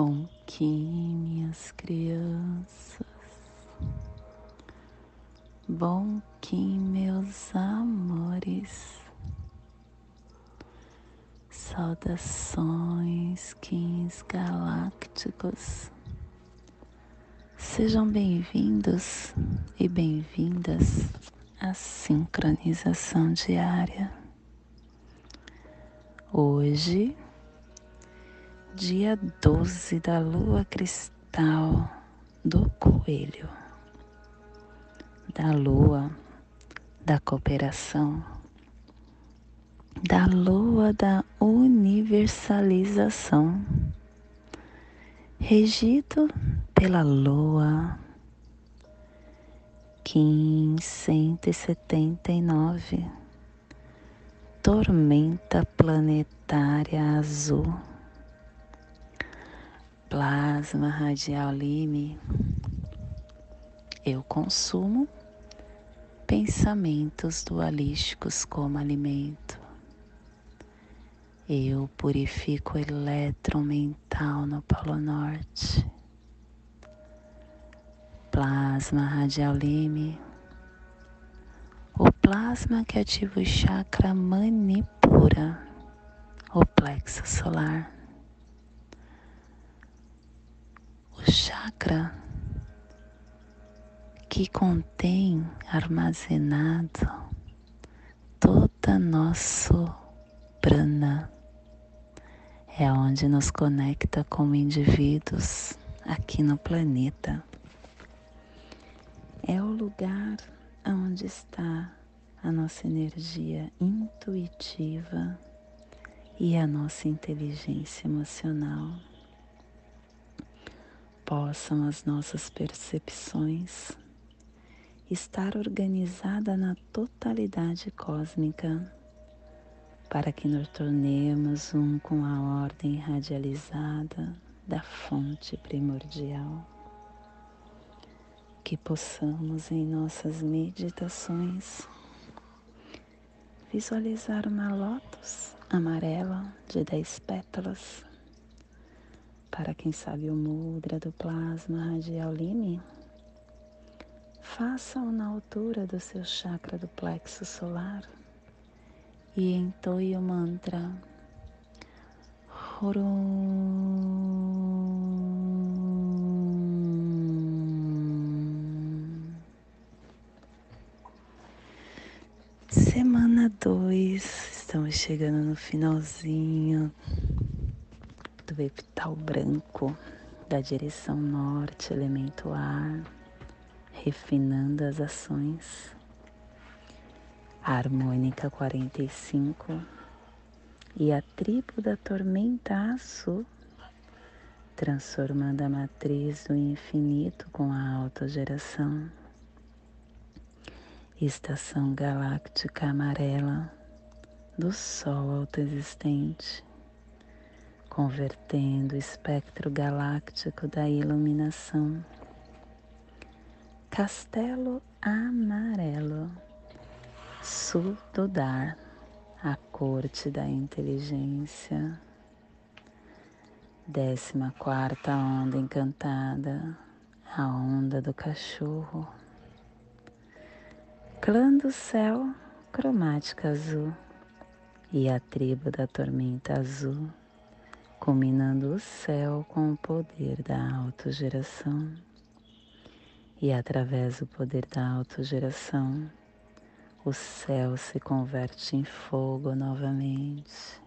Bom que minhas crianças, bom que meus amores, saudações, kings galácticos, sejam bem-vindos e bem-vindas à sincronização diária. Hoje, dia 12 da lua cristal do coelho, da lua da cooperação, da lua da universalização, regido pela lua Kim 179, tormenta planetária azul plasma radial Lime, eu consumo pensamentos dualísticos como alimento. Eu purifico o elétron mental no Polo Norte. Plasma radial Lime, o plasma que ativa o chakra manipura, o plexo solar o chakra que contém armazenado toda nosso prana. É onde nos conecta como indivíduos aqui no planeta. É o lugar onde está a nossa energia intuitiva e a nossa inteligência emocional possam as nossas percepções estar organizada na totalidade cósmica, para que nos tornemos um com a ordem radializada da fonte primordial. Que possamos em nossas meditações visualizar uma lótus amarela de dez pétalas para quem sabe o mudra do plasma radial Lime, faça-o na altura do seu chakra do plexo solar e entoie o mantra. Semana 2, estamos chegando no finalzinho do epital branco da direção norte, elemento ar, refinando as ações. harmônica 45 e a tribo da tormenta azul, transformando a matriz do infinito com a autogeração. Estação galáctica amarela do Sol autoexistente convertendo o espectro galáctico da iluminação. Castelo Amarelo, Sul do Dar, a corte da inteligência. Décima quarta onda encantada, a onda do cachorro. Clã do céu, cromática azul e a tribo da tormenta azul combinando o céu com o poder da autogeração. E através do poder da autogeração, o céu se converte em fogo novamente.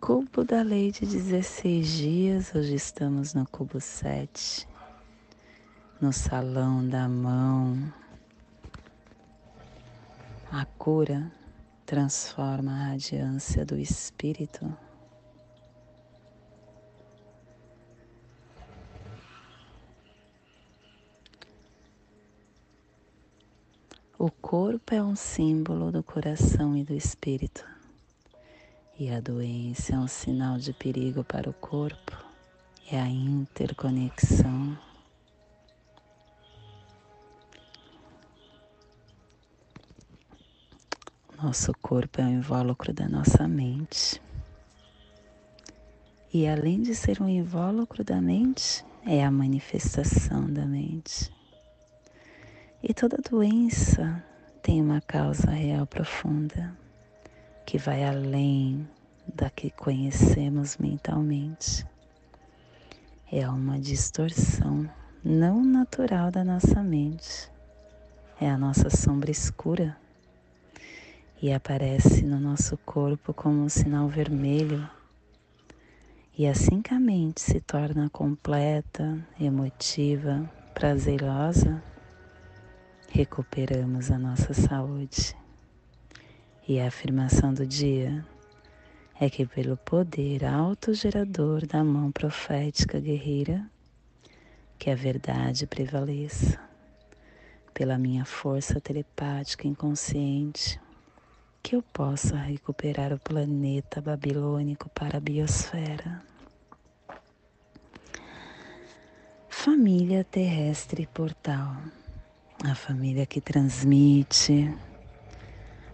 Cubo da lei de 16 dias, hoje estamos no cubo 7, no salão da mão. A cura transforma a radiância do espírito. O corpo é um símbolo do coração e do espírito, e a doença é um sinal de perigo para o corpo e a interconexão Nosso corpo é o invólucro da nossa mente. E além de ser um invólucro da mente, é a manifestação da mente. E toda doença tem uma causa real profunda que vai além da que conhecemos mentalmente. É uma distorção não natural da nossa mente. É a nossa sombra escura e aparece no nosso corpo como um sinal vermelho. E assim que a mente se torna completa, emotiva, prazerosa, recuperamos a nossa saúde. E a afirmação do dia é que, pelo poder autogerador da mão profética guerreira, que a verdade prevaleça, pela minha força telepática inconsciente, que eu possa recuperar o planeta babilônico para a biosfera. Família terrestre portal, a família que transmite,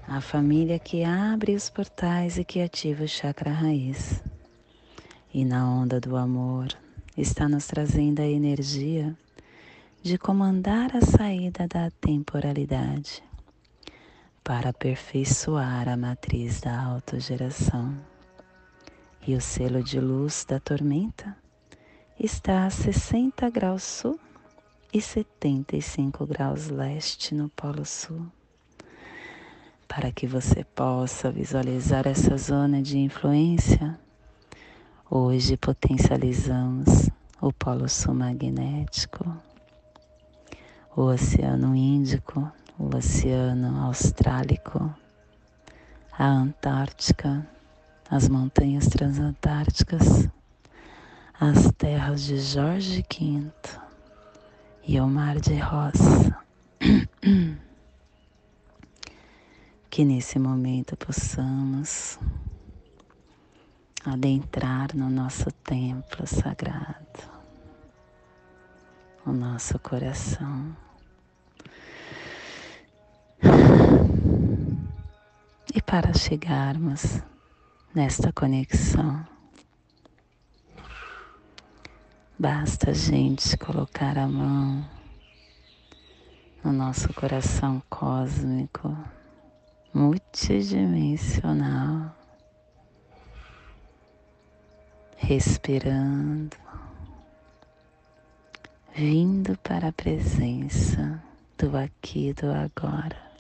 a família que abre os portais e que ativa o chakra raiz. E na onda do amor está nos trazendo a energia de comandar a saída da temporalidade para aperfeiçoar a matriz da autogeração. E o selo de luz da tormenta está a 60 graus sul e 75 graus leste no Polo Sul para que você possa visualizar essa zona de influência, hoje potencializamos o Polo Sul magnético, o Oceano Índico, o Oceano Austrálico, a Antártica, as montanhas transantárticas, as terras de Jorge V e o Mar de Ross. que nesse momento possamos adentrar no nosso templo sagrado, o nosso coração. E para chegarmos nesta conexão, basta a gente colocar a mão no nosso coração cósmico multidimensional, respirando, vindo para a presença do aqui e do agora.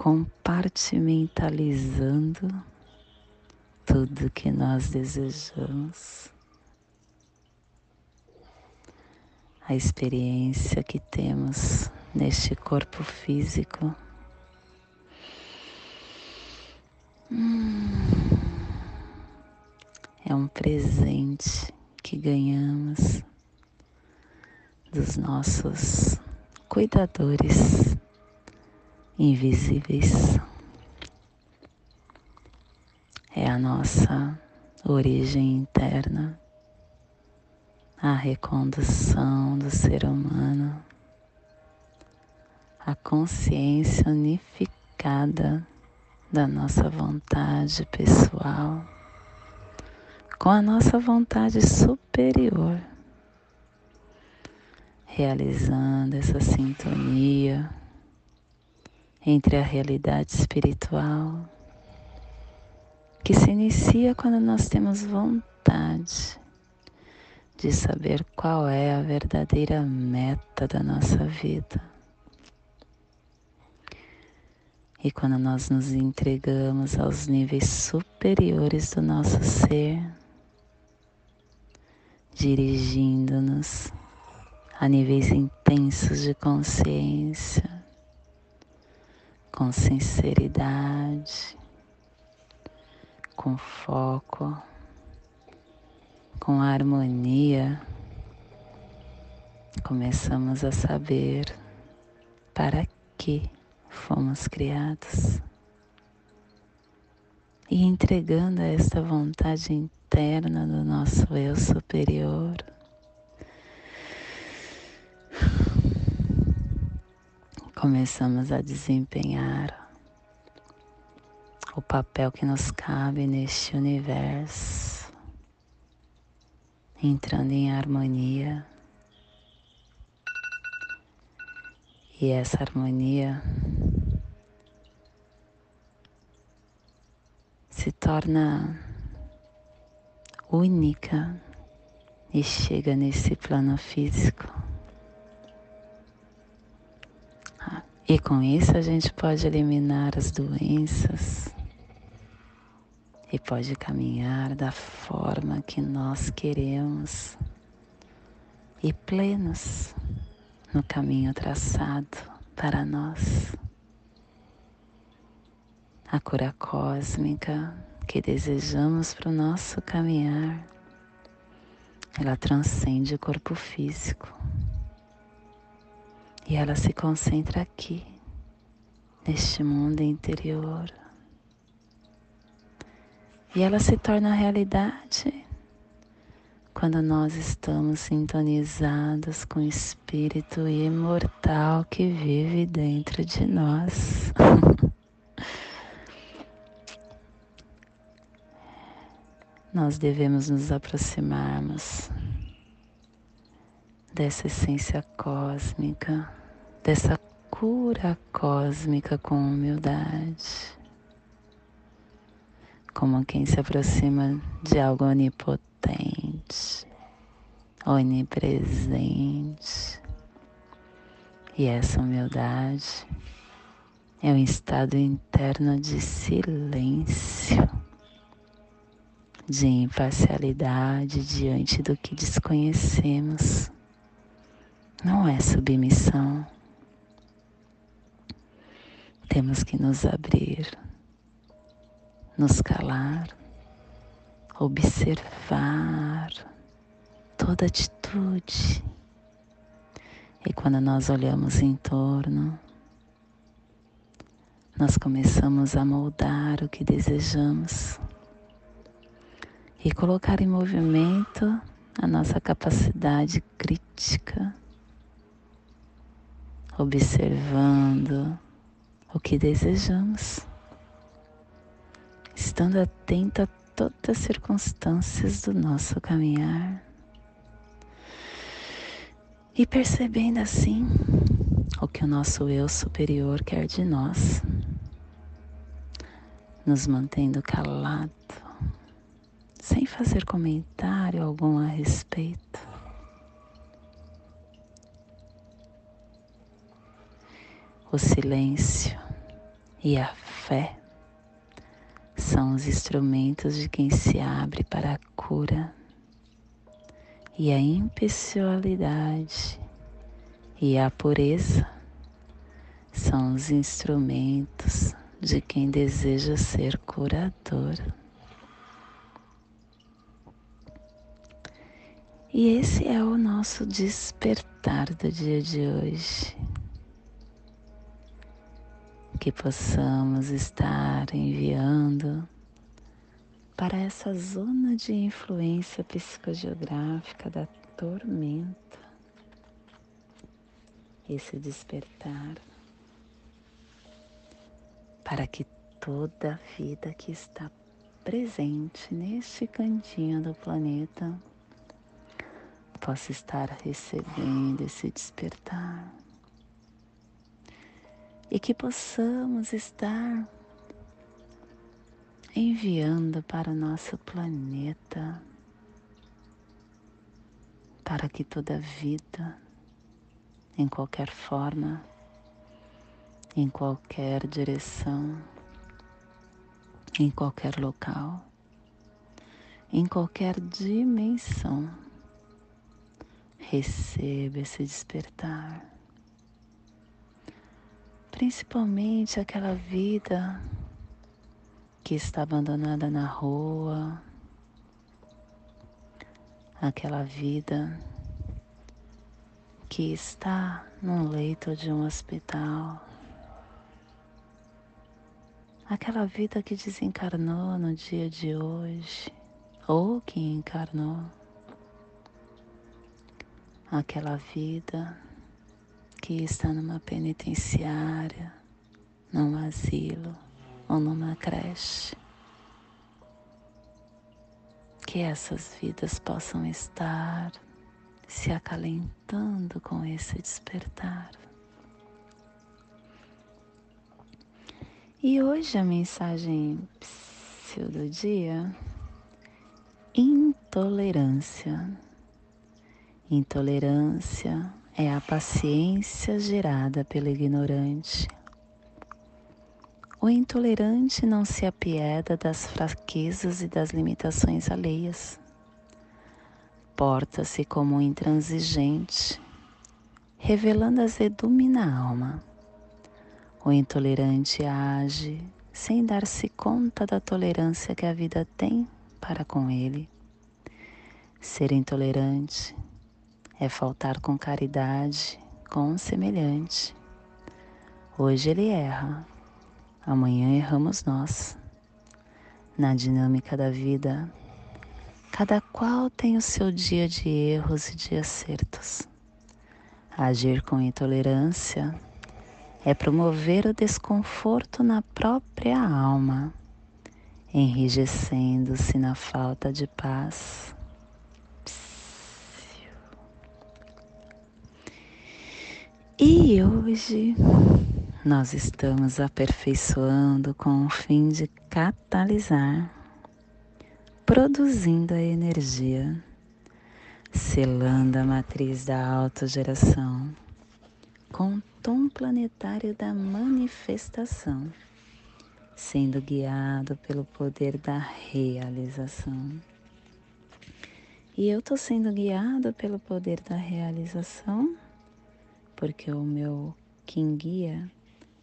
Compartimentalizando tudo que nós desejamos, a experiência que temos neste corpo físico. Hum, é um presente que ganhamos dos nossos cuidadores invisíveis. É a nossa origem interna, a recondução do ser humano a consciência unificada da nossa vontade pessoal com a nossa vontade superior, realizando essa sintonia entre a realidade espiritual que se inicia quando nós temos vontade de saber qual é a verdadeira meta da nossa vida. E quando nós nos entregamos aos níveis superiores do nosso ser, dirigindo-nos a níveis intensos de consciência, com sinceridade, com foco, com harmonia, começamos a saber para que fomos criados. E entregando a esta vontade interna do nosso eu superior, começamos a desempenhar o papel que nos cabe neste universo, entrando em harmonia. E essa harmonia se torna única e chega nesse plano físico. E com isso a gente pode eliminar as doenças e pode caminhar da forma que nós queremos e plenos no caminho traçado para nós. A cura cósmica que desejamos para o nosso caminhar, ela transcende o corpo físico e ela se concentra aqui, neste mundo interior. E ela se torna realidade quando nós estamos sintonizados com o Espírito imortal que vive dentro de nós. nós devemos nos aproximarmos dessa essência cósmica dessa cura cósmica com humildade, como quem se aproxima de algo onipotente, onipresente. E essa humildade é um estado interno de silêncio, de imparcialidade diante do que desconhecemos. Não é submissão temos que nos abrir, nos calar, observar toda atitude. E quando nós olhamos em torno, nós começamos a moldar o que desejamos e colocar em movimento a nossa capacidade crítica, observando o que desejamos, estando atento a todas as circunstâncias do nosso caminhar. E percebendo assim o que o nosso eu superior quer de nós, nos mantendo calado, sem fazer comentário algum a respeito. O silêncio e a fé são os instrumentos de quem se abre para a cura, e a impessoalidade e a pureza são os instrumentos de quem deseja ser curador. E esse é o nosso despertar do dia de hoje que possamos estar enviando para essa zona de influência psicogeográfica da tormenta, esse despertar, para que toda a vida que está presente neste cantinho do planeta possa estar recebendo esse despertar e que possamos estar enviando para o nosso planeta, para que toda vida, em qualquer forma, em qualquer direção, em qualquer local, em qualquer dimensão, receba esse despertar principalmente aquela vida que está abandonada na rua, aquela vida que está num leito de um hospital, aquela vida que desencarnou no dia de hoje ou que encarnou, aquela vida que está numa penitenciária, num asilo, ou numa creche. Que essas vidas possam estar se acalentando com esse despertar. E hoje a mensagem do dia: intolerância. Intolerância é a paciência gerada pelo ignorante. O intolerante não se apieda das fraquezas e das limitações alheias. Porta-se como um intransigente, revelando azedume na alma o intolerante age sem dar-se conta da tolerância que a vida tem para com ele. Ser intolerante é faltar com caridade com o semelhante. Hoje ele erra, amanhã erramos nós. Na dinâmica da vida, cada qual tem o seu dia de erros e de acertos. Agir com intolerância é promover o desconforto na própria alma, enrijecendo-se na falta de paz. E hoje nós estamos aperfeiçoando com o fim de catalisar, produzindo a energia, selando a matriz da autogeração com tom planetário da manifestação, sendo guiado pelo poder da realização. E eu estou sendo guiado pelo poder da realização, porque o meu quem guia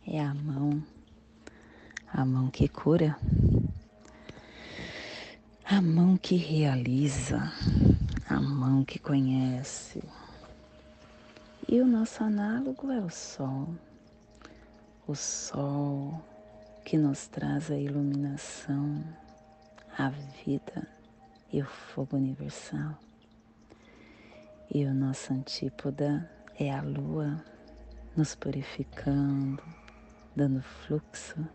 é a mão, a mão que cura, a mão que realiza, a mão que conhece, e o nosso análogo é o Sol. O Sol que nos traz a iluminação, a vida e o fogo universal. E o nosso antípoda é a Lua, nos purificando, dando fluxo.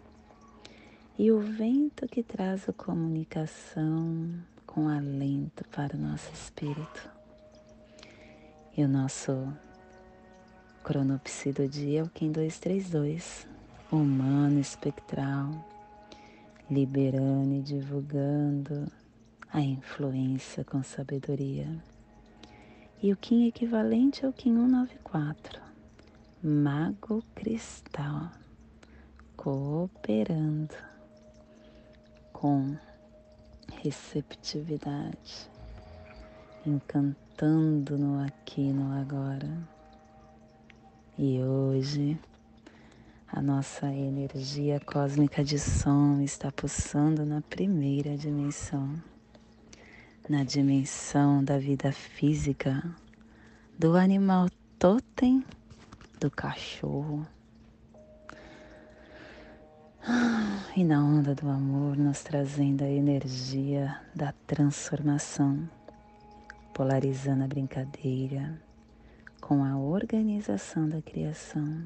E o vento que traz a comunicação com alento para o nosso espírito. E o nosso Cronopsi do dia, o Kim 232, humano espectral, liberando e divulgando a influência com sabedoria. E o Kim equivalente ao Kim 194, mago cristal, cooperando com receptividade, encantando no aqui no agora. E hoje a nossa energia cósmica de som está pulsando na primeira dimensão, na dimensão da vida física, do animal totem, do cachorro. E na onda do amor, nos trazendo a energia da transformação, polarizando a brincadeira com a organização da criação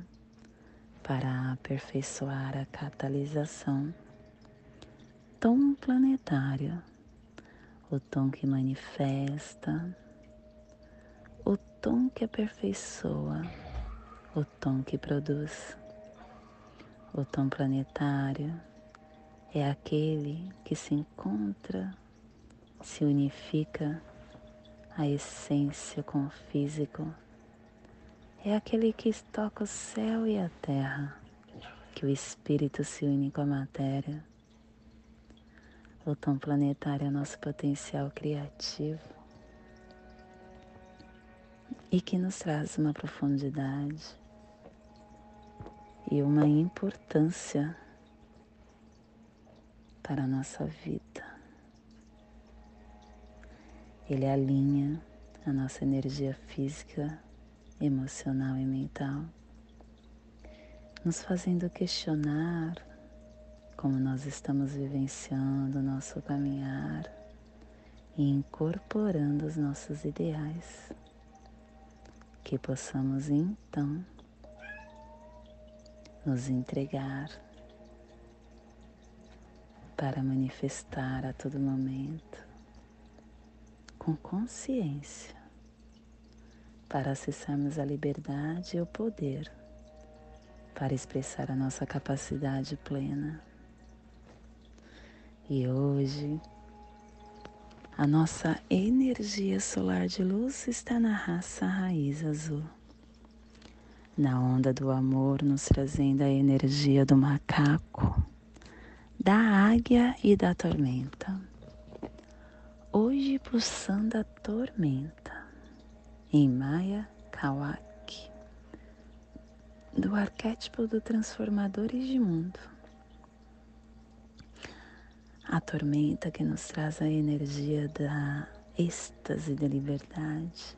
para aperfeiçoar a catalisação. Tom planetário, o tom que manifesta, o tom que aperfeiçoa, o tom que produz. O tom planetário é aquele que se encontra, se unifica a essência com o físico é aquele que toca o céu e a terra, que o espírito se une com a matéria. O tom planetário é nosso potencial criativo e que nos traz uma profundidade e uma importância para a nossa vida. Ele alinha a nossa energia física emocional e mental, nos fazendo questionar como nós estamos vivenciando o nosso caminhar e incorporando os nossos ideais, que possamos então nos entregar para manifestar a todo momento, com consciência, para acessarmos a liberdade e o poder, para expressar a nossa capacidade plena. E hoje, a nossa energia solar de luz está na raça raiz azul. Na onda do amor, nos trazendo a energia do macaco, da águia e da tormenta. Hoje pulsando a tormenta, em Maya Kawaki, do arquétipo do Transformadores de Mundo a tormenta que nos traz a energia da êxtase da liberdade,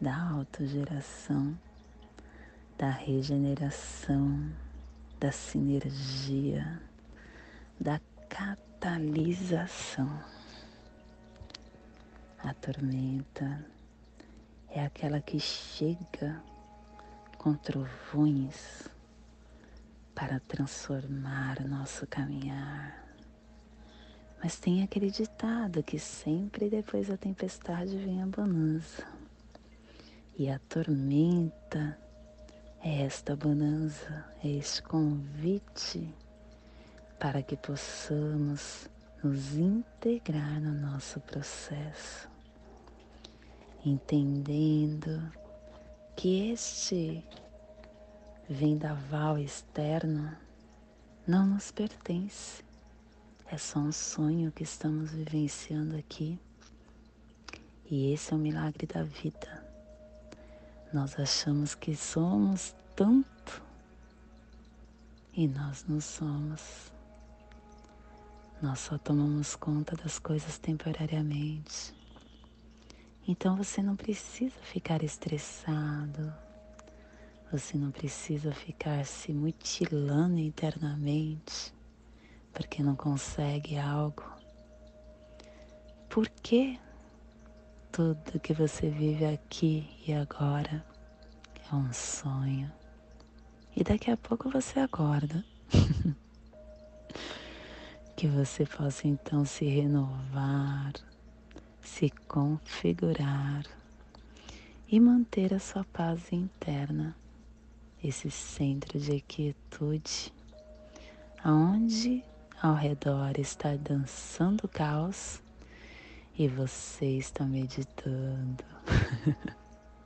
da autogeração, da regeneração, da sinergia, da catalisação. A tormenta é aquela que chega com trovões para transformar nosso caminhar mas tem aquele ditado que sempre depois da tempestade vem a bonança. E a tormenta é esta bonança, é este convite para que possamos nos integrar no nosso processo, entendendo que este vendaval externo não nos pertence é só um sonho que estamos vivenciando aqui. E esse é o milagre da vida. Nós achamos que somos tanto e nós não somos. Nós só tomamos conta das coisas temporariamente. Então você não precisa ficar estressado, você não precisa ficar se mutilando internamente porque não consegue algo. Por que tudo que você vive aqui e agora é um sonho? E daqui a pouco você acorda. que você possa então se renovar, se configurar e manter a sua paz interna, esse centro de quietude, aonde ao redor está dançando caos e você está meditando.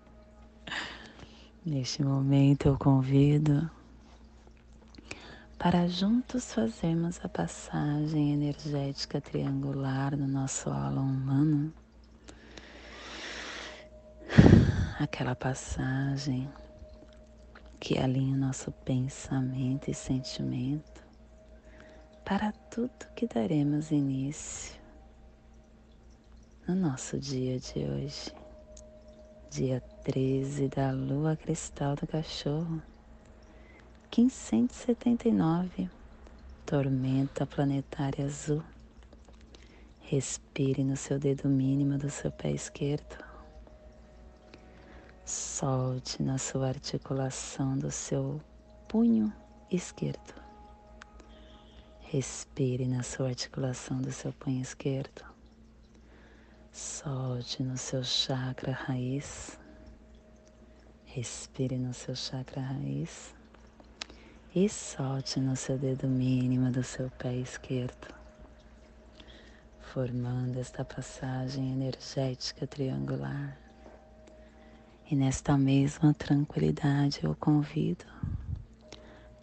Neste momento eu convido para juntos fazermos a passagem energética triangular no nosso aula humano. Aquela passagem que alinha o nosso pensamento e sentimento para tudo que daremos início no nosso dia de hoje, dia 13 da lua cristal do cachorro, 1579, tormenta planetária azul. Respire no seu dedo mínimo do seu pé esquerdo. Solte na sua articulação do seu punho esquerdo. Respire na sua articulação do seu punho esquerdo. Solte no seu chakra raiz. Respire no seu chakra raiz. E solte no seu dedo mínimo do seu pé esquerdo, formando esta passagem energética triangular. E nesta mesma tranquilidade eu convido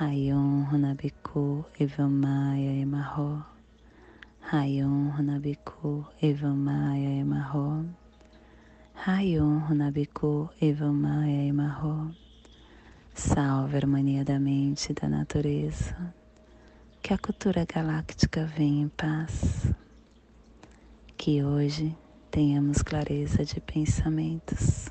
Rayon Runabiku Evamaya Emarro. Rayon Runabiku Evamaya Emarro. Rayon Runabiku Evamaya Emarro. Salve a harmonia da mente e da natureza que a cultura galáctica venha em paz. Que hoje tenhamos clareza de pensamentos.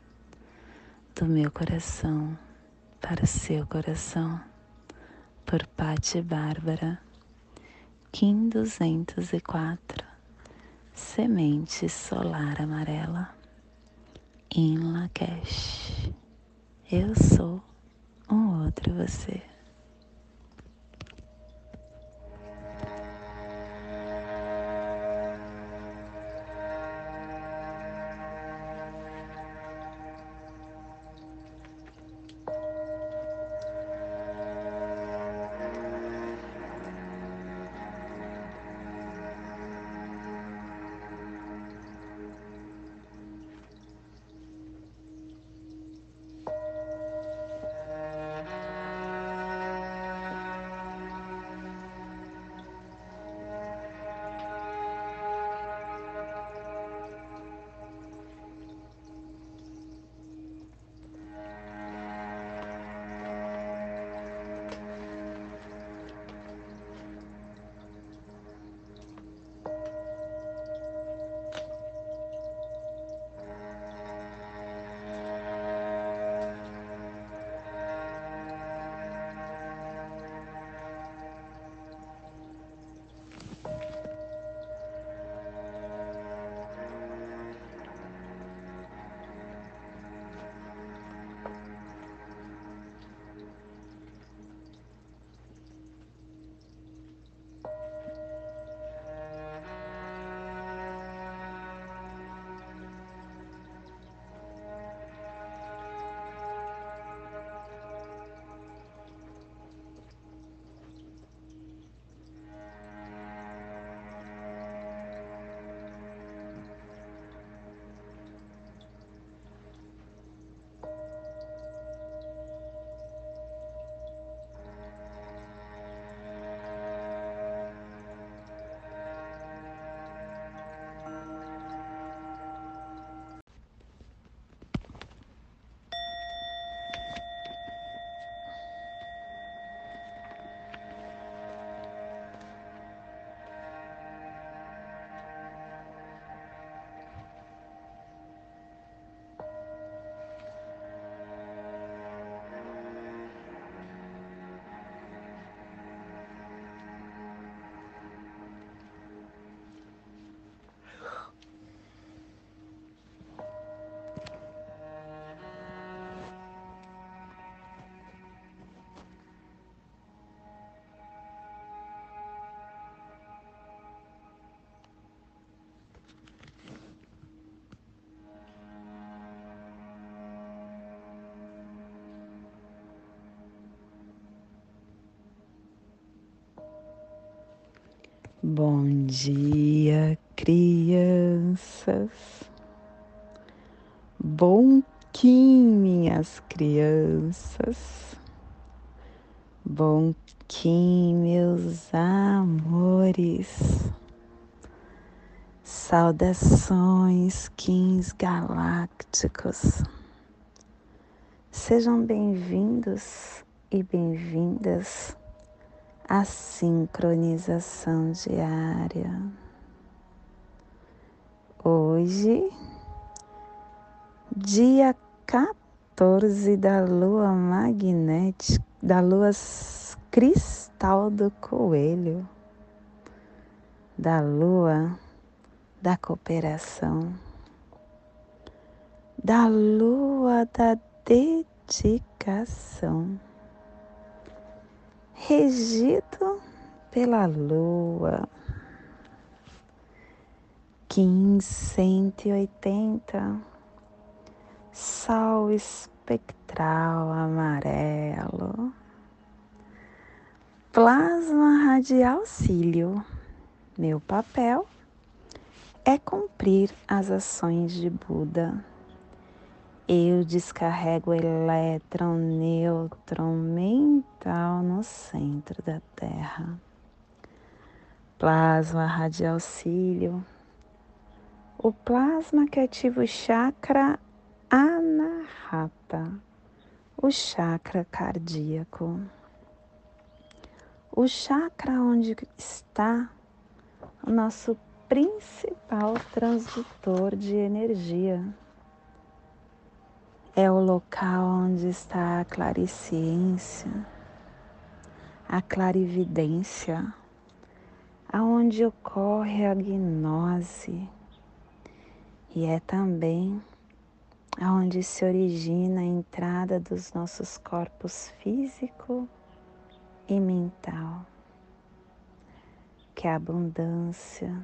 do meu coração para seu coração por Patti Bárbara, Kim 204, Semente Solar Amarela, em Lakesh. Eu sou um outro você. Bom dia, crianças. Bom minhas crianças. Bom meus amores. Saudações, Kings galácticos. Sejam bem-vindos e bem-vindas à sincronização diária. Hoje, dia 14 da lua magnética, da lua cristal do coelho, da lua da cooperação, da lua da dedicação, regido pela lua. 1580, sol espectral amarelo, plasma radial cílio, meu papel é cumprir as ações de Buda eu descarrego o elétron, nêutron mental no centro da Terra. Plasma radial cílio. O plasma que ativa o chakra anahata, o chakra cardíaco. O chakra onde está o nosso principal transdutor de energia é o local onde está a clariciência, a clarividência, aonde ocorre a gnose e é também aonde se origina a entrada dos nossos corpos físico e mental, que é a abundância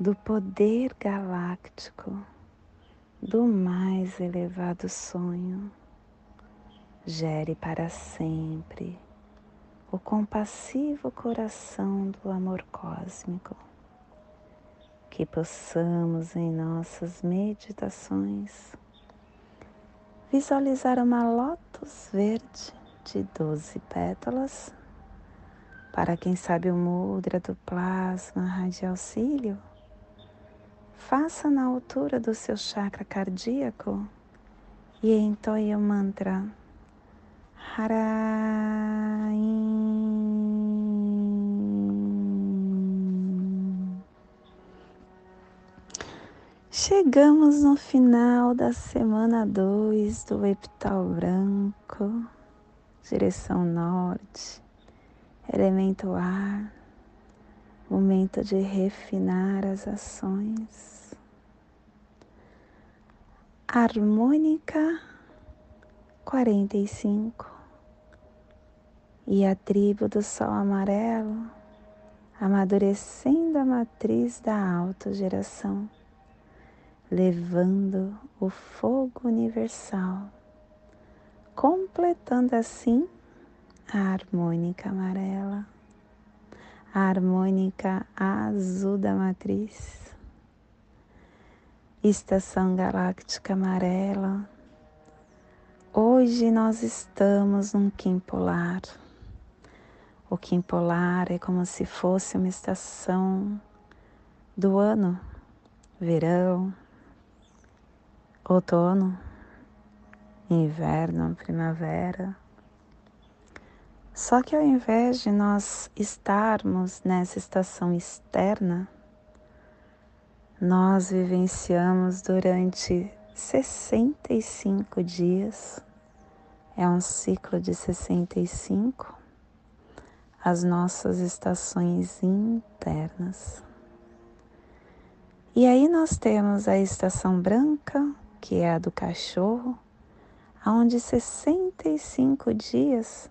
do poder galáctico do mais elevado sonho, gere para sempre o compassivo coração do amor cósmico. Que possamos em nossas meditações visualizar uma lótus verde de doze pétalas. Para quem sabe o mudra do plasma radial cílio, faça na altura do seu chakra cardíaco e entoie o mantra Haraim. Chegamos no final da semana 2 do epital branco, direção norte, elemento ar, momento de refinar as ações harmônica 45 e a tribo do sol amarelo amadurecendo a matriz da autogeração, levando o fogo universal, completando assim a harmônica amarela, a harmônica azul da matriz Estação Galáctica Amarela. Hoje nós estamos num Kim Polar. O Kim Polar é como se fosse uma estação do ano, verão, outono, inverno, primavera. Só que ao invés de nós estarmos nessa estação externa, nós vivenciamos durante 65 dias, é um ciclo de 65, as nossas estações internas. E aí nós temos a estação branca, que é a do cachorro, onde 65 dias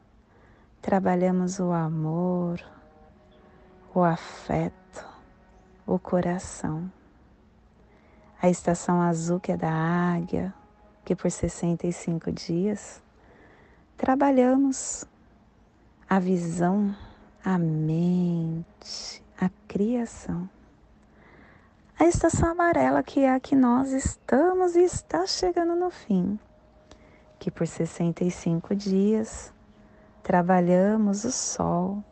trabalhamos o amor, o afeto, o coração a estação azul, que é da águia, que por 65 dias trabalhamos a visão, a mente, a criação. A estação amarela, que é a que nós estamos e está chegando no fim, que por 65 dias trabalhamos o sol,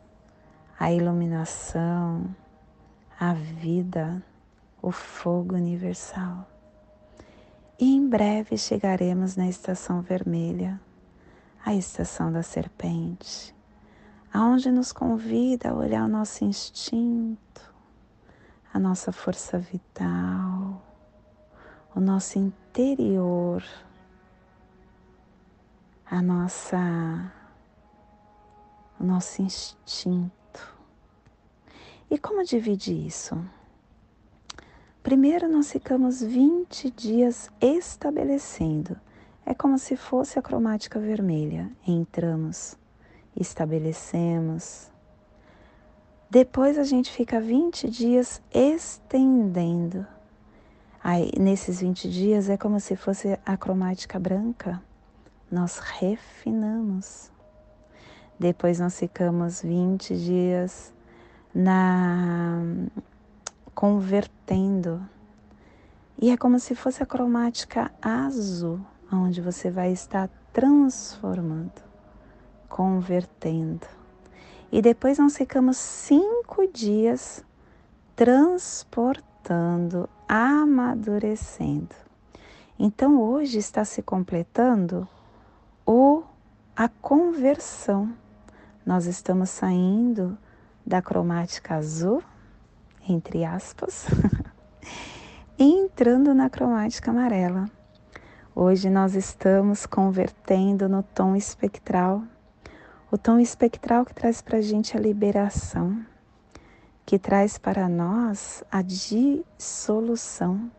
a iluminação, a vida, o fogo universal. E em breve chegaremos na estação vermelha, a estação da serpente, aonde nos convida a olhar o nosso instinto, a nossa força vital, o nosso interior, a nossa o nosso instinto. E como dividir isso? Primeiro nós ficamos 20 dias estabelecendo. É como se fosse a cromática vermelha. Entramos, estabelecemos. Depois a gente fica 20 dias estendendo. Aí, nesses 20 dias é como se fosse a cromática branca. Nós refinamos. Depois nós ficamos 20 dias na convertendo. E é como se fosse a cromática azul, onde você vai estar transformando, convertendo. E depois nós ficamos cinco dias transportando, amadurecendo. Então hoje está se completando o a conversão. Nós estamos saindo da cromática azul entre aspas, entrando na cromática amarela. Hoje nós estamos convertendo no tom espectral, o tom espectral que traz para a gente a liberação, que traz para nós a dissolução.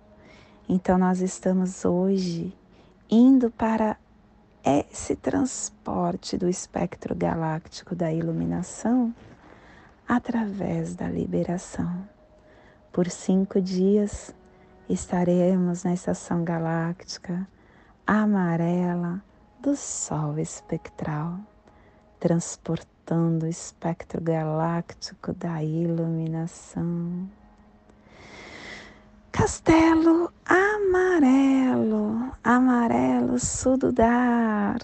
Então nós estamos hoje indo para esse transporte do espectro galáctico da iluminação através da liberação. Por cinco dias estaremos na estação galáctica amarela do Sol espectral, transportando o espectro galáctico da iluminação. Castelo amarelo, amarelo sududar,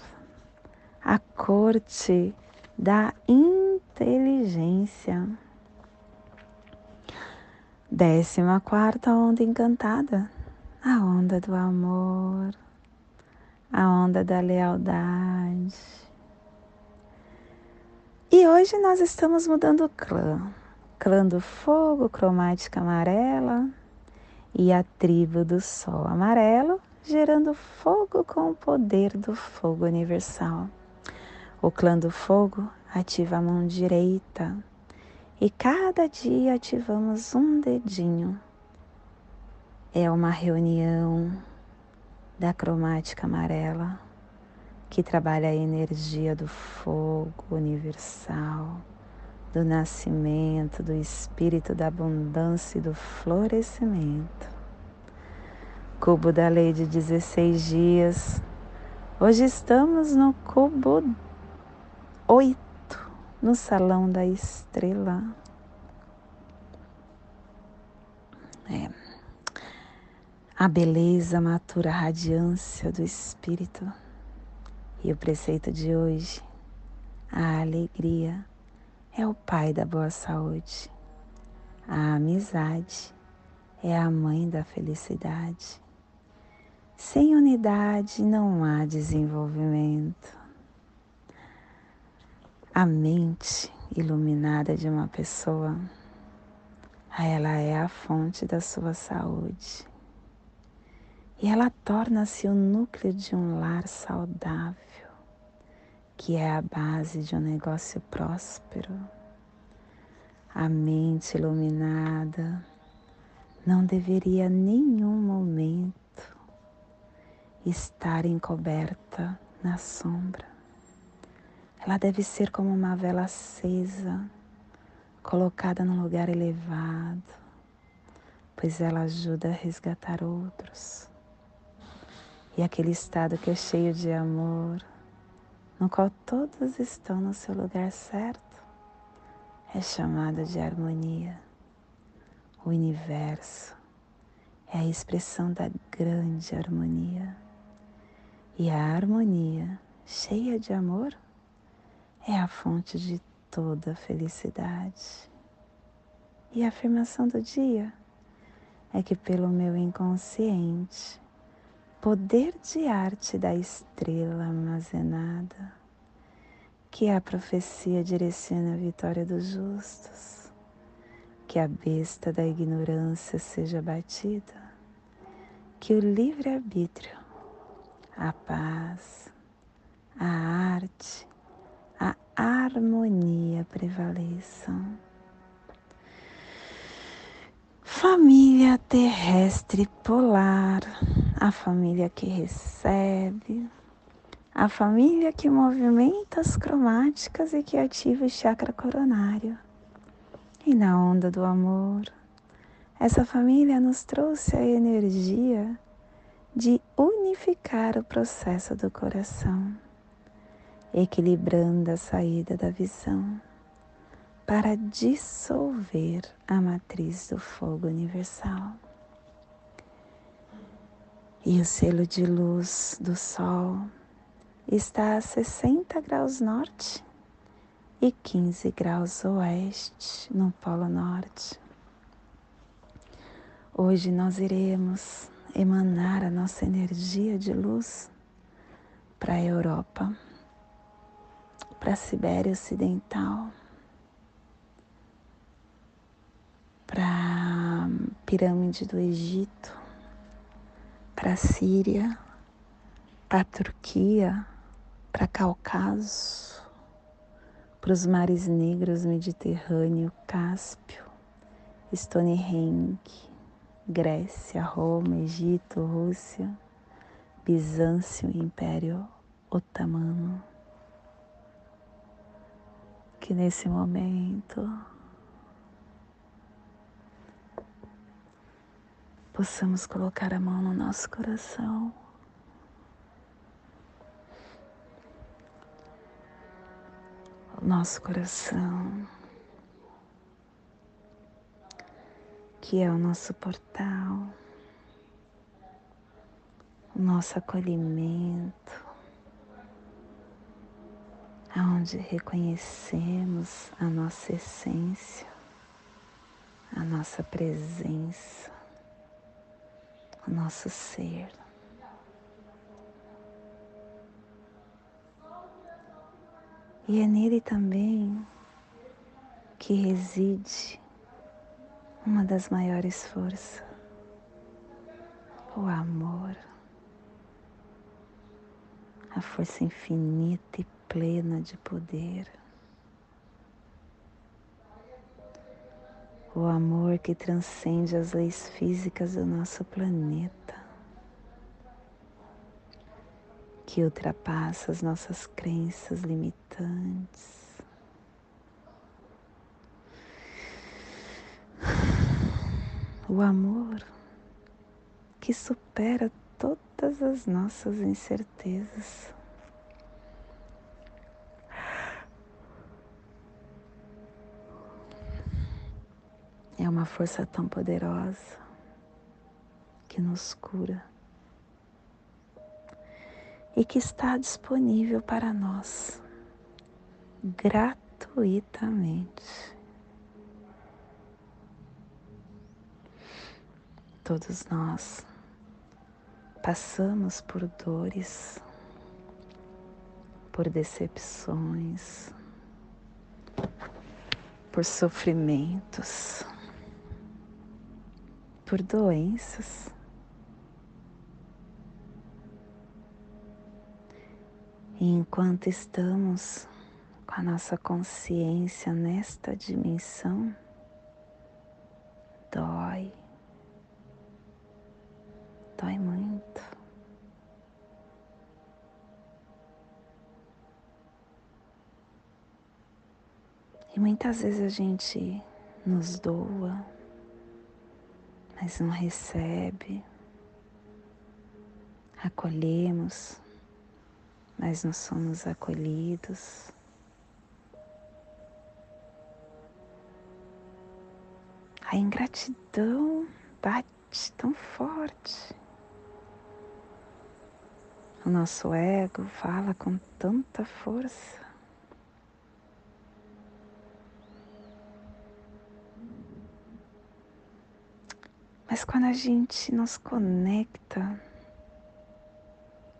a corte da inteligência. Décima quarta onda encantada, a onda do amor, a onda da lealdade. E hoje nós estamos mudando o clã, clã do fogo, cromática amarela. E a tribo do sol amarelo, gerando fogo com o poder do fogo universal. O clã do fogo ativa a mão direita, e cada dia ativamos um dedinho. É uma reunião da cromática amarela que trabalha a energia do fogo universal, do nascimento, do espírito da abundância e do florescimento. Cubo da lei de 16 dias. Hoje estamos no cubo 8 no salão da estrela. É. A beleza matura a radiância do espírito. E o preceito de hoje, a alegria é o pai da boa saúde. A amizade é a mãe da felicidade. Sem unidade não há desenvolvimento. A mente iluminada de uma pessoa, ela é a fonte da sua saúde. E ela torna-se o núcleo de um lar saudável, que é a base de um negócio próspero. A mente iluminada não deveria nenhum momento estar encoberta na sombra ela deve ser como uma vela acesa, colocada num lugar elevado, pois ela ajuda a resgatar outros. E aquele estado que é cheio de amor, no qual todos estão no seu lugar certo, é chamado de harmonia. O universo é a expressão da grande harmonia. E a harmonia, cheia de amor, é a fonte de toda felicidade. E a afirmação do dia é que, pelo meu inconsciente, poder de arte da estrela armazenada, que a profecia direciona a vitória dos justos, que a besta da ignorância seja batida, que o livre-arbítrio, a paz, a arte, harmonia prevaleçam. Família terrestre polar, a família que recebe, a família que movimenta as cromáticas e que ativa o chakra coronário. E na onda do amor, essa família nos trouxe a energia de unificar o processo do coração, equilibrando a saída da visão para dissolver a matriz do fogo universal. E o selo de luz do Sol está a 60 graus norte e 15 graus oeste no Polo Norte. Hoje nós iremos emanar a nossa energia de luz para a Europa, para a Sibéria Ocidental, para a pirâmide do Egito, para a Síria, para a Turquia, para Cáucaso, para os mares negros Mediterrâneo, Cáspio, Stonehenge, Grécia, Roma, Egito, Rússia, Bizâncio Império Otomano. Que nesse momento possamos colocar a mão no nosso coração. Nosso coração, que é o nosso portal, o nosso acolhimento, aonde reconhecemos a nossa essência, a nossa presença, o nosso ser. E é nele também que reside uma das maiores forças, o amor, a força infinita e plena de poder. O amor que transcende as leis físicas do nosso planeta. que ultrapassa as nossas crenças limitantes. O amor que supera todas as nossas incertezas. É uma força tão poderosa que nos cura e que está disponível para nós gratuitamente. Todos nós passamos por dores, por decepções, por sofrimentos, por doenças. E enquanto estamos com a nossa consciência nesta dimensão, dói, dói muito. E muitas vezes a gente nos doa, mas não recebe, acolhemos mas nós somos acolhidos. A ingratidão bate tão forte. O nosso ego fala com tanta força. Mas quando a gente nos conecta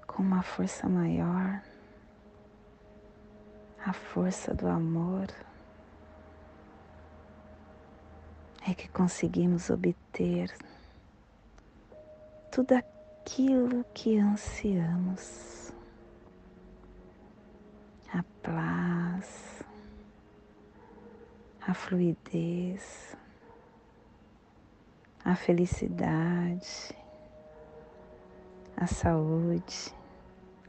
com uma força maior, a força do amor, é que conseguimos obter tudo aquilo que ansiamos. A paz, a fluidez, a felicidade, a saúde,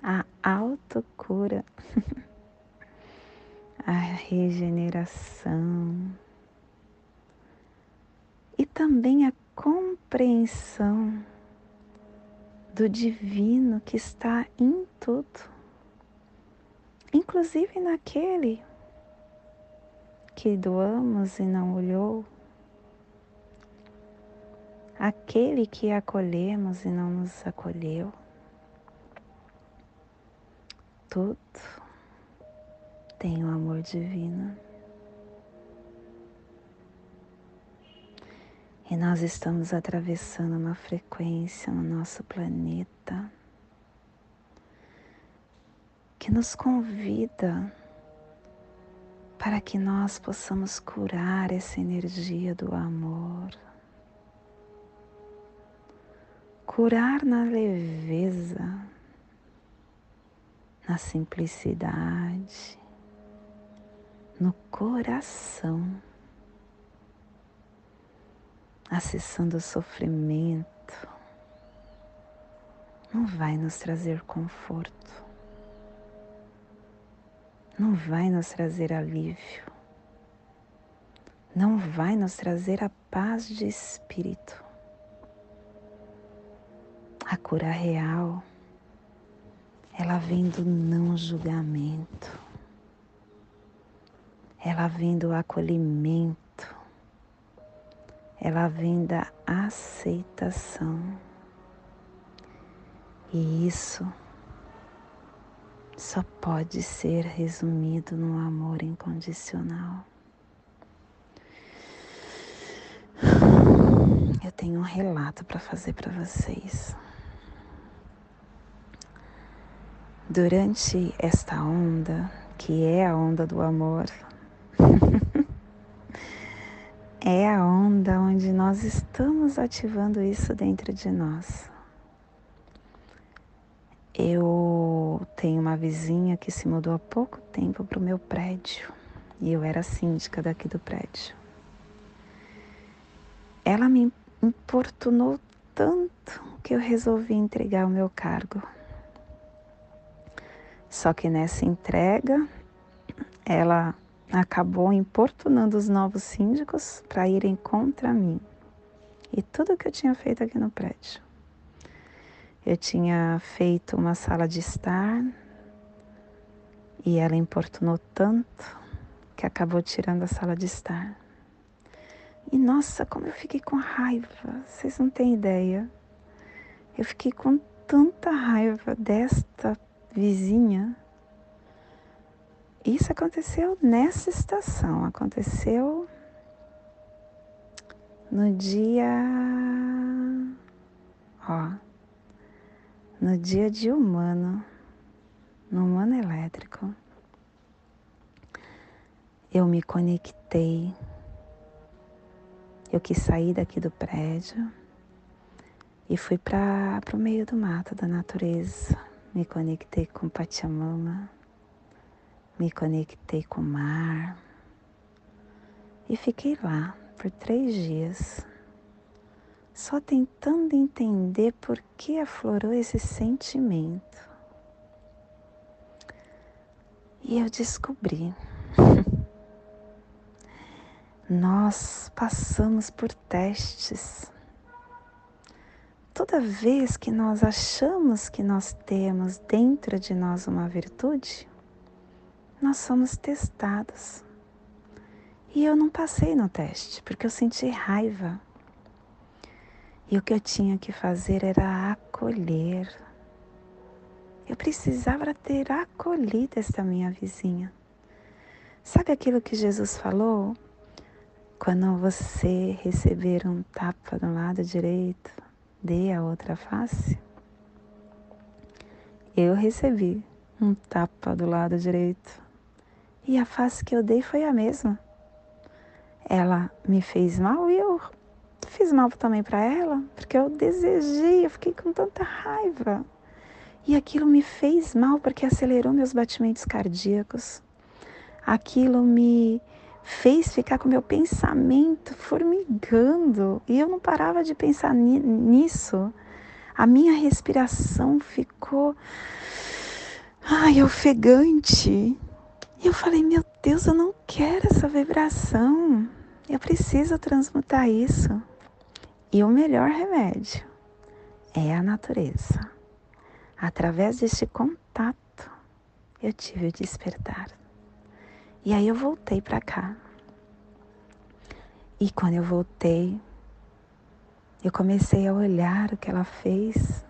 a autocura, a regeneração e também a compreensão do divino que está em tudo, inclusive naquele que doamos e não olhou, aquele que acolhemos e não nos acolheu. Tudo tem o um amor divino. E nós estamos atravessando uma frequência no nosso planeta que nos convida para que nós possamos curar essa energia do amor. Curar na leveza, na simplicidade, no coração acessando o sofrimento, não vai nos trazer conforto, não vai nos trazer alívio, não vai nos trazer a paz de espírito. A cura real, ela vem do não julgamento, ela vem do acolhimento ela vem da aceitação. E isso só pode ser resumido no amor incondicional. Eu tenho um relato para fazer para vocês. Durante esta onda, que é a onda do amor, é a onda onde nós estamos ativando isso dentro de nós. Eu tenho uma vizinha que se mudou há pouco tempo para o meu prédio e eu era síndica daqui do prédio. Ela me importunou tanto que eu resolvi entregar o meu cargo. Só que nessa entrega, ela acabou importunando os novos síndicos para irem contra mim e tudo que eu tinha feito aqui no prédio. Eu tinha feito uma sala de estar e ela importunou tanto que acabou tirando a sala de estar. E nossa, como eu fiquei com raiva, vocês não têm ideia. Eu fiquei com tanta raiva desta vizinha isso aconteceu nessa estação, aconteceu no dia. Ó, no dia de humano, no humano elétrico, eu me conectei. Eu quis sair daqui do prédio e fui para o meio do mato, da natureza. Me conectei com Pachamama me conectei com o mar e fiquei lá por três dias, só tentando entender por que aflorou esse sentimento. E eu descobri. Nós passamos por testes. Toda vez que nós achamos que nós temos dentro de nós uma virtude, nós somos testados. E eu não passei no teste, porque eu senti raiva. E o que eu tinha que fazer era acolher. Eu precisava ter acolhido esta minha vizinha. Sabe aquilo que Jesus falou? Quando você receber um tapa do lado direito, dê a outra face. Eu recebi um tapa do lado direito e a face que eu dei foi a mesma. Ela me fez mal e eu fiz mal também para ela, porque eu desejei, eu fiquei com tanta raiva. E aquilo me fez mal porque acelerou meus batimentos cardíacos. Aquilo me fez ficar com meu pensamento formigando e eu não parava de pensar nisso. A minha respiração ficou ai, ofegante. E eu falei, meu Deus, eu não quero essa vibração. Eu preciso transmutar isso. E o melhor remédio é a natureza. Através deste contato, eu tive o despertar. E aí eu voltei para cá. E quando eu voltei, eu comecei a olhar o que ela fez.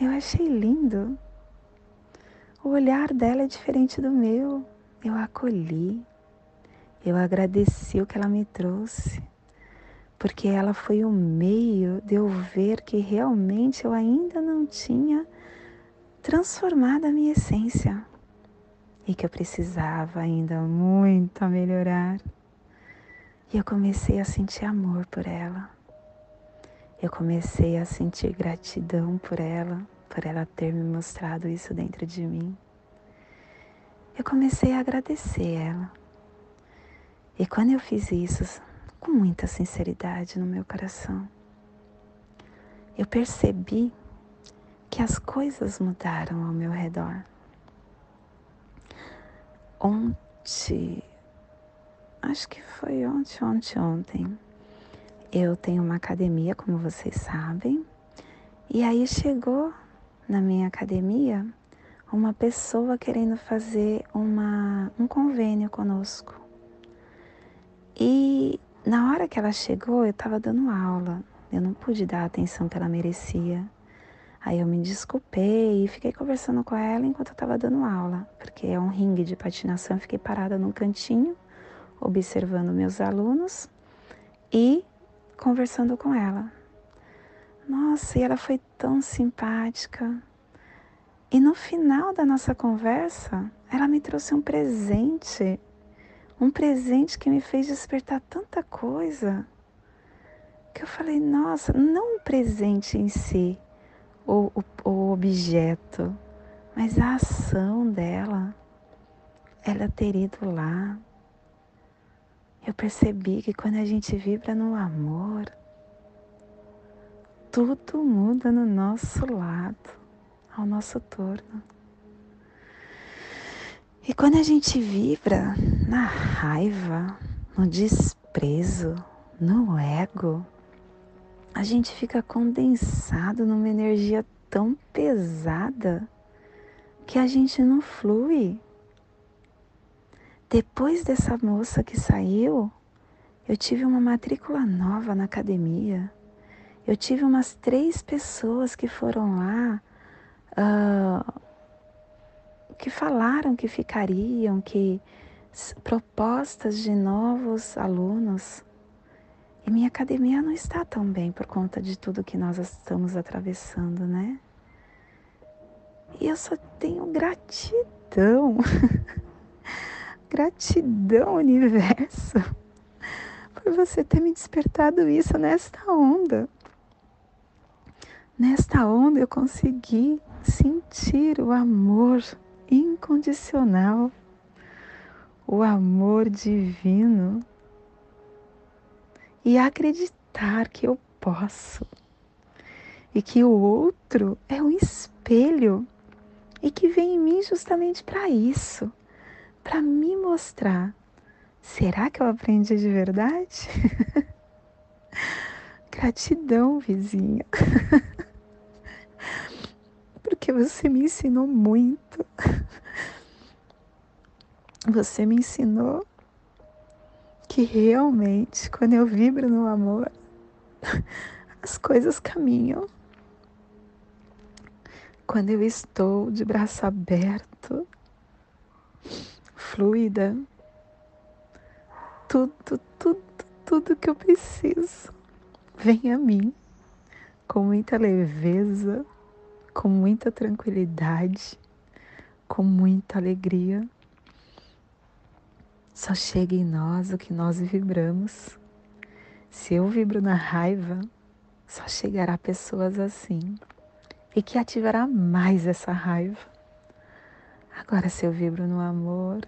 Eu achei lindo. O olhar dela é diferente do meu. Eu acolhi. Eu agradeci o que ela me trouxe. Porque ela foi o meio de eu ver que realmente eu ainda não tinha transformado a minha essência e que eu precisava ainda muito melhorar. E eu comecei a sentir amor por ela. Eu comecei a sentir gratidão por ela, por ela ter me mostrado isso dentro de mim. Eu comecei a agradecer ela. E quando eu fiz isso com muita sinceridade no meu coração, eu percebi que as coisas mudaram ao meu redor. Ontem, acho que foi ontem, ontem, ontem, eu tenho uma academia, como vocês sabem, e aí chegou na minha academia uma pessoa querendo fazer uma, um convênio conosco. E na hora que ela chegou, eu estava dando aula, eu não pude dar a atenção que ela merecia. Aí eu me desculpei e fiquei conversando com ela enquanto eu estava dando aula, porque é um ringue de patinação. Fiquei parada num cantinho, observando meus alunos e conversando com ela. Nossa, e ela foi tão simpática. E no final da nossa conversa, ela me trouxe um presente. Um presente que me fez despertar tanta coisa. Que eu falei, nossa, não um presente em si, o, o, o objeto, mas a ação dela, ela ter ido lá. Eu percebi que quando a gente vibra no amor, tudo muda no nosso lado, ao nosso torno. E quando a gente vibra na raiva, no desprezo, no ego, a gente fica condensado numa energia tão pesada que a gente não flui. Depois dessa moça que saiu, eu tive uma matrícula nova na academia. Eu tive umas três pessoas que foram lá, uh, que falaram que ficariam, que propostas de novos alunos. E minha academia não está tão bem por conta de tudo que nós estamos atravessando, né? E eu só tenho gratidão, gratidão, universo, por você ter me despertado isso nesta onda. Nesta onda eu consegui sentir o amor incondicional, o amor divino e acreditar que eu posso e que o outro é um espelho e que vem em mim justamente para isso, para me mostrar. Será que eu aprendi de verdade? Gratidão, vizinha. Porque você me ensinou muito. Você me ensinou que realmente, quando eu vibro no amor, as coisas caminham. Quando eu estou de braço aberto, fluida, tudo, tudo, tudo que eu preciso vem a mim com muita leveza, com muita tranquilidade, com muita alegria. Só chega em nós o que nós vibramos. Se eu vibro na raiva, só chegará pessoas assim e que ativará mais essa raiva. Agora, se eu vibro no amor,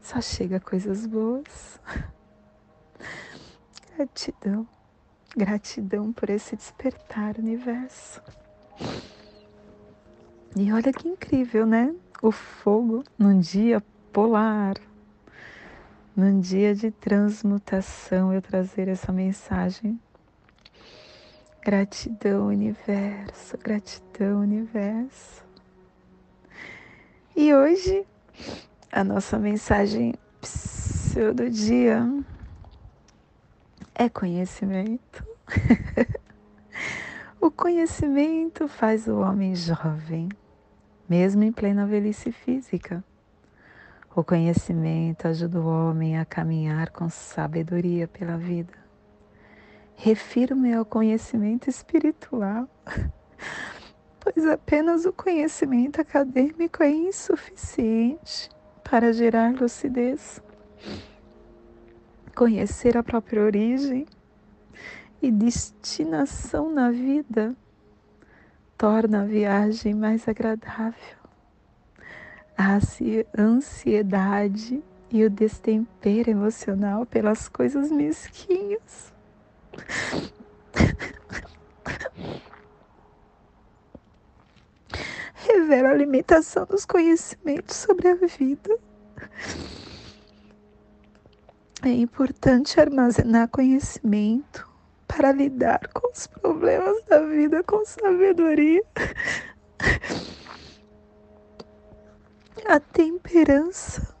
só chega coisas boas. Gratidão, gratidão por esse despertar, universo. E olha que incrível, né? O fogo num dia polar, num dia de transmutação, eu trazer essa mensagem. Gratidão, universo, gratidão, universo. E hoje, a nossa mensagem do dia é conhecimento. o conhecimento faz o homem jovem, mesmo em plena velhice física. O conhecimento ajuda o homem a caminhar com sabedoria pela vida. Refiro-me ao conhecimento espiritual, pois apenas o conhecimento acadêmico é insuficiente para gerar lucidez. Conhecer a própria origem e destinação na vida torna a viagem mais agradável a ansiedade e o destempero emocional pelas coisas mesquinhas. Revela a limitação dos conhecimentos sobre a vida. É importante armazenar conhecimento para lidar com os problemas da vida com sabedoria. A temperança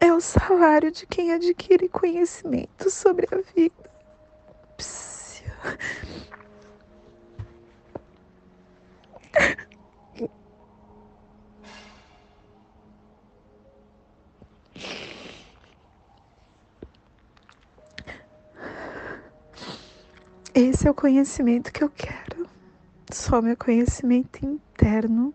é o salário de quem adquire conhecimento sobre a vida. Psia. Esse é o conhecimento que eu quero. Só meu conhecimento interno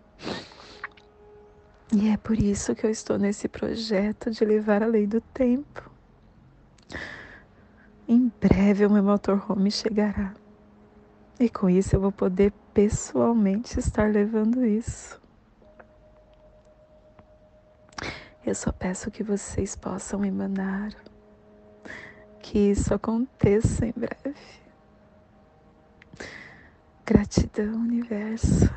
e é por isso que eu estou nesse projeto de levar a lei do tempo. Em breve o meu motorhome chegará. E com isso eu vou poder pessoalmente estar levando isso. Eu só peço que vocês possam emanar, que isso aconteça em breve. Gratidão, universo.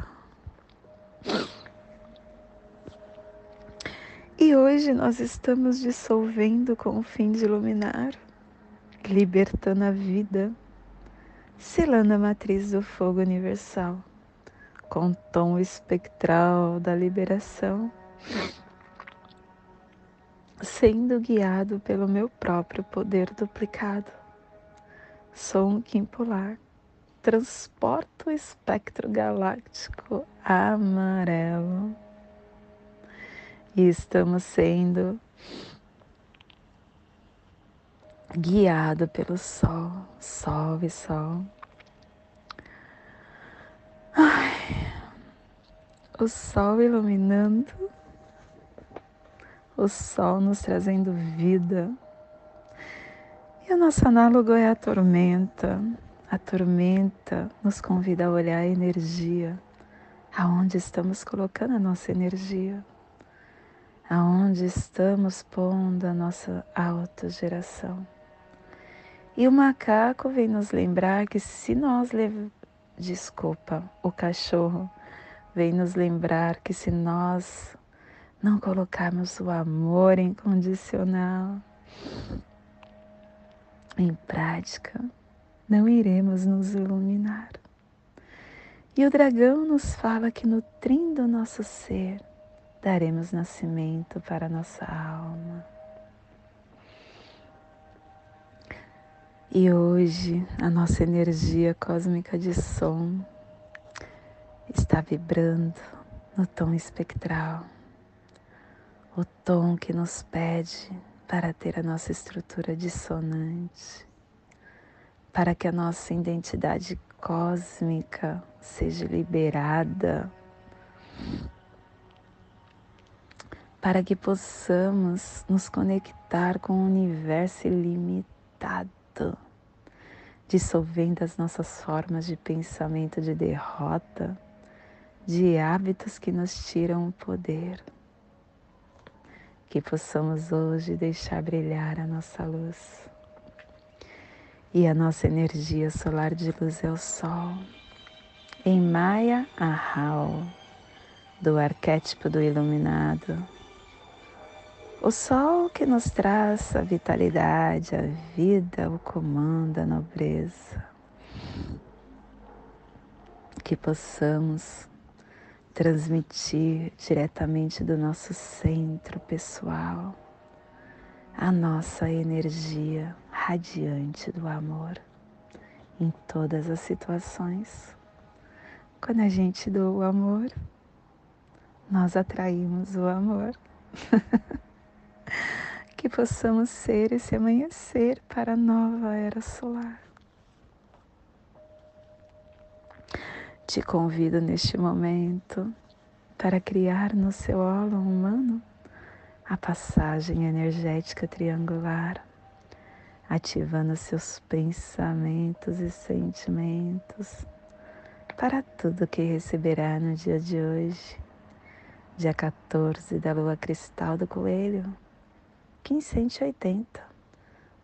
E hoje nós estamos dissolvendo com o fim de iluminar, libertando a vida, selando a matriz do fogo universal, com o tom espectral da liberação, sendo guiado pelo meu próprio poder duplicado. Sou um Kim Polar, transporto o espectro galáctico amarelo e estamos sendo guiado pelo sol, sol e sol. Ai, o sol iluminando, o sol nos trazendo vida. E o nosso análogo é a tormenta. A tormenta nos convida a olhar a energia, aonde estamos colocando a nossa energia aonde estamos pondo a nossa autogeração. E o macaco vem nos lembrar que se nós lev... desculpa, o cachorro vem nos lembrar que se nós não colocarmos o amor incondicional em prática, não iremos nos iluminar. E o dragão nos fala que nutrindo o nosso ser, daremos nascimento para nossa alma. E hoje a nossa energia cósmica de som está vibrando no tom espectral, o tom que nos pede para ter a nossa estrutura dissonante, para que a nossa identidade cósmica seja liberada, para que possamos nos conectar com o universo ilimitado, dissolvendo as nossas formas de pensamento de derrota, de hábitos que nos tiram o poder. Que possamos hoje deixar brilhar a nossa luz. E a nossa energia solar de luz é o Sol. Em Maya Ahau, do arquétipo do iluminado, o sol que nos traz a vitalidade, a vida, o comando, a nobreza. Que possamos transmitir diretamente do nosso centro pessoal a nossa energia radiante do amor em todas as situações. Quando a gente doa o amor, nós atraímos o amor. que possamos ser esse amanhecer para a nova era solar. Te convido neste momento para criar no seu holo humano a passagem energética triangular, ativando seus pensamentos e sentimentos para tudo que receberá no dia de hoje, dia 14 da lua cristal do coelho 1580,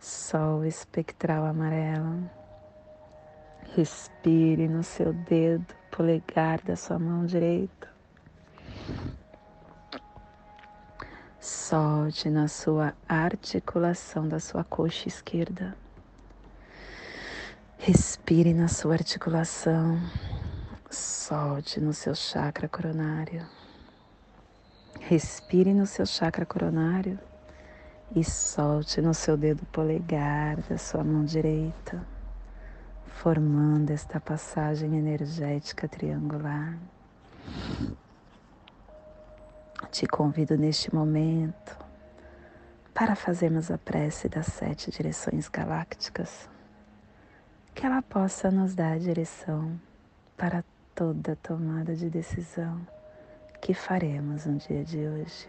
Sol espectral amarelo. Respire no seu dedo polegar da sua mão direita. Solte na sua articulação da sua coxa esquerda. Respire na sua articulação. Solte no seu chakra coronário. Respire no seu chakra coronário e solte no seu dedo polegar da sua mão direita, formando esta passagem energética triangular. Te convido neste momento para fazermos a prece das sete direções galácticas, que ela possa nos dar a direção para toda tomada de decisão que faremos no dia de hoje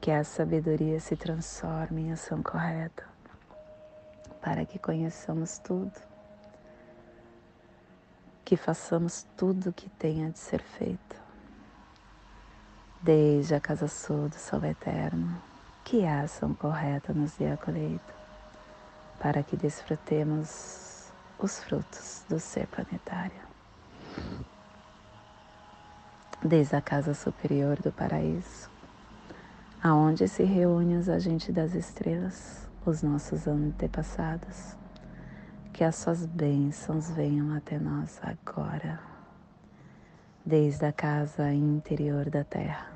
que a sabedoria se transforme em ação correta, para que conheçamos tudo, que façamos tudo o que tenha de ser feito, desde a casa sul do sol eterno, que a ação correta nos dê a colheita, para que desfrutemos os frutos do ser planetário. Desde a casa superior do paraíso, aonde se reúnem os agentes das estrelas, os nossos antepassados. Que as suas bênçãos venham até nós agora, desde a casa interior da terra.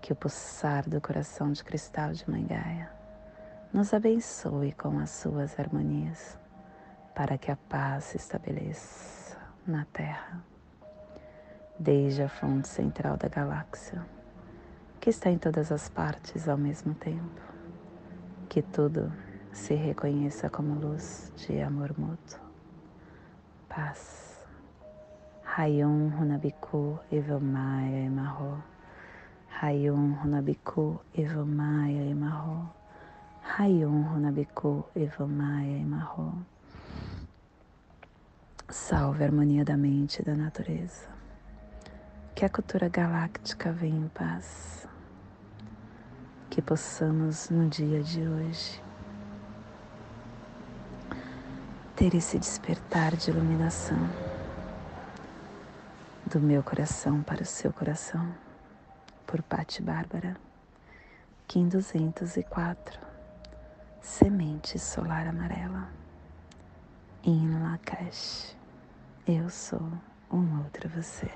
Que o pulsar do coração de cristal de Mãe Gaia nos abençoe com as suas harmonias, para que a paz se estabeleça na terra, desde a fonte central da galáxia que está em todas as partes ao mesmo tempo. Que tudo se reconheça como luz de amor mútuo. Paz. Rayon Runabiku Evomaya Emarro. Rayon Runabiku Evomaya Emarro. Rayon Runabiku Evomaya Emarro. Salve a harmonia da mente e da natureza. Que a cultura galáctica venha em paz que possamos no dia de hoje ter esse despertar de iluminação do meu coração para o seu coração, por Patti Bárbara, Kim 204, Semente Solar Amarela, In Lakesh, eu sou um outro você.